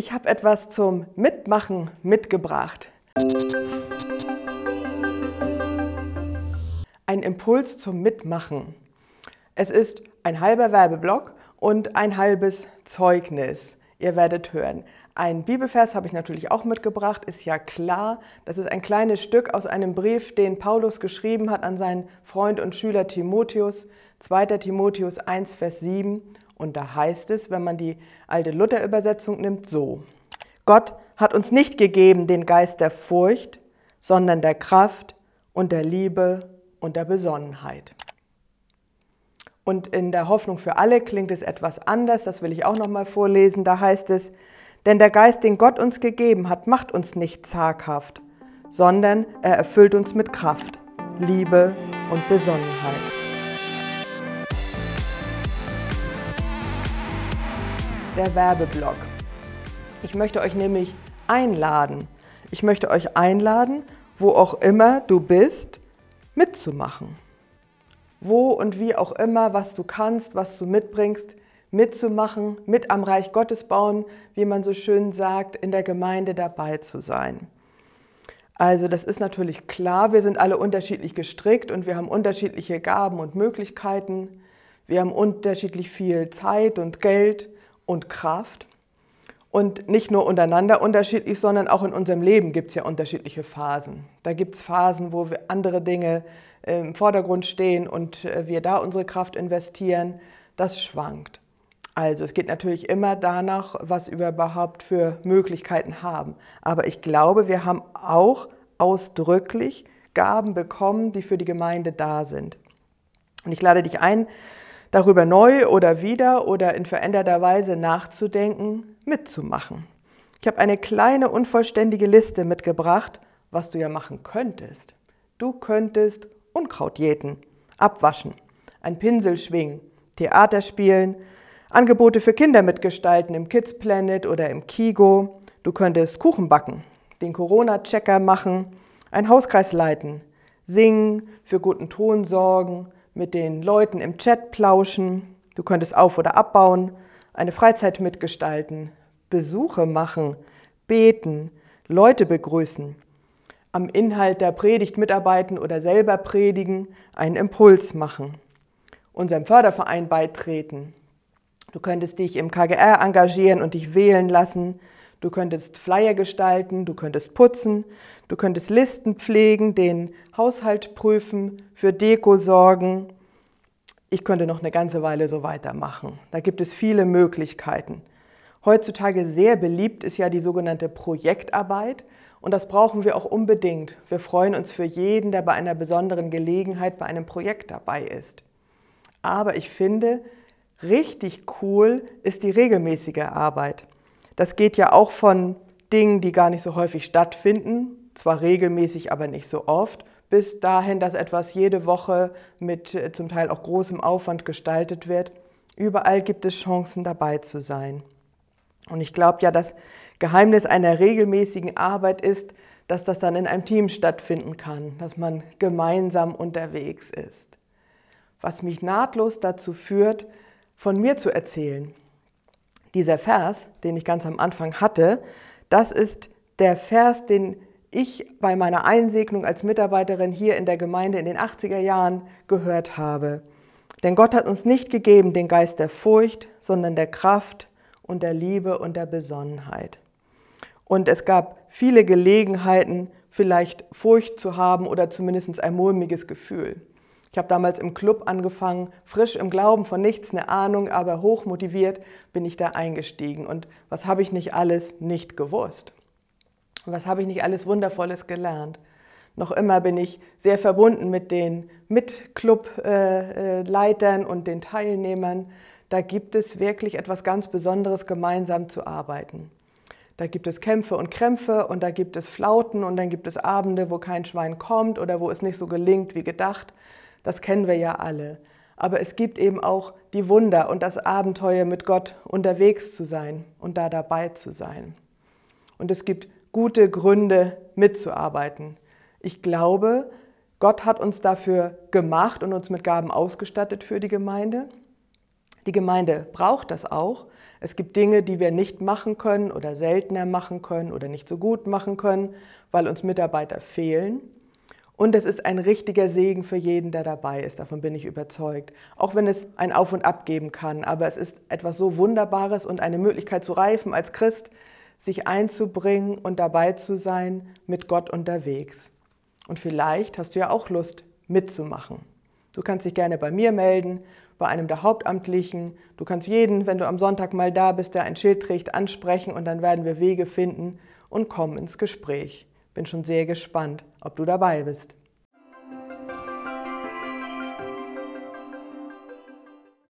Ich habe etwas zum Mitmachen mitgebracht. Ein Impuls zum Mitmachen. Es ist ein halber Werbeblock und ein halbes Zeugnis. Ihr werdet hören. Ein Bibelvers habe ich natürlich auch mitgebracht, ist ja klar. Das ist ein kleines Stück aus einem Brief, den Paulus geschrieben hat an seinen Freund und Schüler Timotheus, 2. Timotheus 1, Vers 7. Und da heißt es, wenn man die alte Luther-Übersetzung nimmt, so. Gott hat uns nicht gegeben den Geist der Furcht, sondern der Kraft und der Liebe und der Besonnenheit. Und in der Hoffnung für alle klingt es etwas anders, das will ich auch noch mal vorlesen. Da heißt es, denn der Geist, den Gott uns gegeben hat, macht uns nicht zaghaft, sondern er erfüllt uns mit Kraft, Liebe und Besonnenheit. Der Werbeblock. Ich möchte euch nämlich einladen. Ich möchte euch einladen, wo auch immer du bist, mitzumachen. Wo und wie auch immer, was du kannst, was du mitbringst, mitzumachen, mit am Reich Gottes bauen, wie man so schön sagt, in der Gemeinde dabei zu sein. Also das ist natürlich klar, wir sind alle unterschiedlich gestrickt und wir haben unterschiedliche Gaben und Möglichkeiten. Wir haben unterschiedlich viel Zeit und Geld und Kraft. Und nicht nur untereinander unterschiedlich, sondern auch in unserem Leben gibt es ja unterschiedliche Phasen. Da gibt es Phasen, wo wir andere Dinge im Vordergrund stehen und äh, wir da unsere Kraft investieren. Das schwankt. Also es geht natürlich immer danach, was wir überhaupt für Möglichkeiten haben. Aber ich glaube, wir haben auch ausdrücklich Gaben bekommen, die für die Gemeinde da sind. Und ich lade dich ein, darüber neu oder wieder oder in veränderter Weise nachzudenken, mitzumachen. Ich habe eine kleine unvollständige Liste mitgebracht, was du ja machen könntest. Du könntest Unkraut jäten, abwaschen, ein Pinsel schwingen, Theater spielen, Angebote für Kinder mitgestalten im Kids Planet oder im Kigo. Du könntest Kuchen backen, den Corona-Checker machen, einen Hauskreis leiten, singen, für guten Ton sorgen, mit den Leuten im Chat plauschen, du könntest auf- oder abbauen, eine Freizeit mitgestalten, Besuche machen, beten, Leute begrüßen, am Inhalt der Predigt mitarbeiten oder selber predigen, einen Impuls machen, unserem Förderverein beitreten. Du könntest dich im KGR engagieren und dich wählen lassen. Du könntest Flyer gestalten, du könntest putzen, du könntest Listen pflegen, den Haushalt prüfen, für Deko sorgen. Ich könnte noch eine ganze Weile so weitermachen. Da gibt es viele Möglichkeiten. Heutzutage sehr beliebt ist ja die sogenannte Projektarbeit und das brauchen wir auch unbedingt. Wir freuen uns für jeden, der bei einer besonderen Gelegenheit bei einem Projekt dabei ist. Aber ich finde, richtig cool ist die regelmäßige Arbeit. Das geht ja auch von Dingen, die gar nicht so häufig stattfinden, zwar regelmäßig, aber nicht so oft, bis dahin, dass etwas jede Woche mit äh, zum Teil auch großem Aufwand gestaltet wird. Überall gibt es Chancen dabei zu sein. Und ich glaube ja, das Geheimnis einer regelmäßigen Arbeit ist, dass das dann in einem Team stattfinden kann, dass man gemeinsam unterwegs ist. Was mich nahtlos dazu führt, von mir zu erzählen. Dieser Vers, den ich ganz am Anfang hatte, das ist der Vers, den ich bei meiner Einsegnung als Mitarbeiterin hier in der Gemeinde in den 80er Jahren gehört habe. Denn Gott hat uns nicht gegeben den Geist der Furcht, sondern der Kraft und der Liebe und der Besonnenheit. Und es gab viele Gelegenheiten, vielleicht Furcht zu haben oder zumindest ein mulmiges Gefühl. Ich habe damals im Club angefangen, frisch im Glauben, von nichts eine Ahnung, aber hoch motiviert bin ich da eingestiegen. Und was habe ich nicht alles nicht gewusst? Was habe ich nicht alles Wundervolles gelernt? Noch immer bin ich sehr verbunden mit den Mitclub-Leitern und den Teilnehmern. Da gibt es wirklich etwas ganz Besonderes, gemeinsam zu arbeiten. Da gibt es Kämpfe und Krämpfe und da gibt es Flauten und dann gibt es Abende, wo kein Schwein kommt oder wo es nicht so gelingt wie gedacht. Das kennen wir ja alle. Aber es gibt eben auch die Wunder und das Abenteuer mit Gott unterwegs zu sein und da dabei zu sein. Und es gibt gute Gründe mitzuarbeiten. Ich glaube, Gott hat uns dafür gemacht und uns mit Gaben ausgestattet für die Gemeinde. Die Gemeinde braucht das auch. Es gibt Dinge, die wir nicht machen können oder seltener machen können oder nicht so gut machen können, weil uns Mitarbeiter fehlen. Und es ist ein richtiger Segen für jeden, der dabei ist. Davon bin ich überzeugt. Auch wenn es ein Auf und Ab geben kann. Aber es ist etwas so Wunderbares und eine Möglichkeit zu reifen als Christ, sich einzubringen und dabei zu sein, mit Gott unterwegs. Und vielleicht hast du ja auch Lust, mitzumachen. Du kannst dich gerne bei mir melden, bei einem der Hauptamtlichen. Du kannst jeden, wenn du am Sonntag mal da bist, der ein Schild trägt, ansprechen und dann werden wir Wege finden und kommen ins Gespräch. Bin schon sehr gespannt, ob du dabei bist.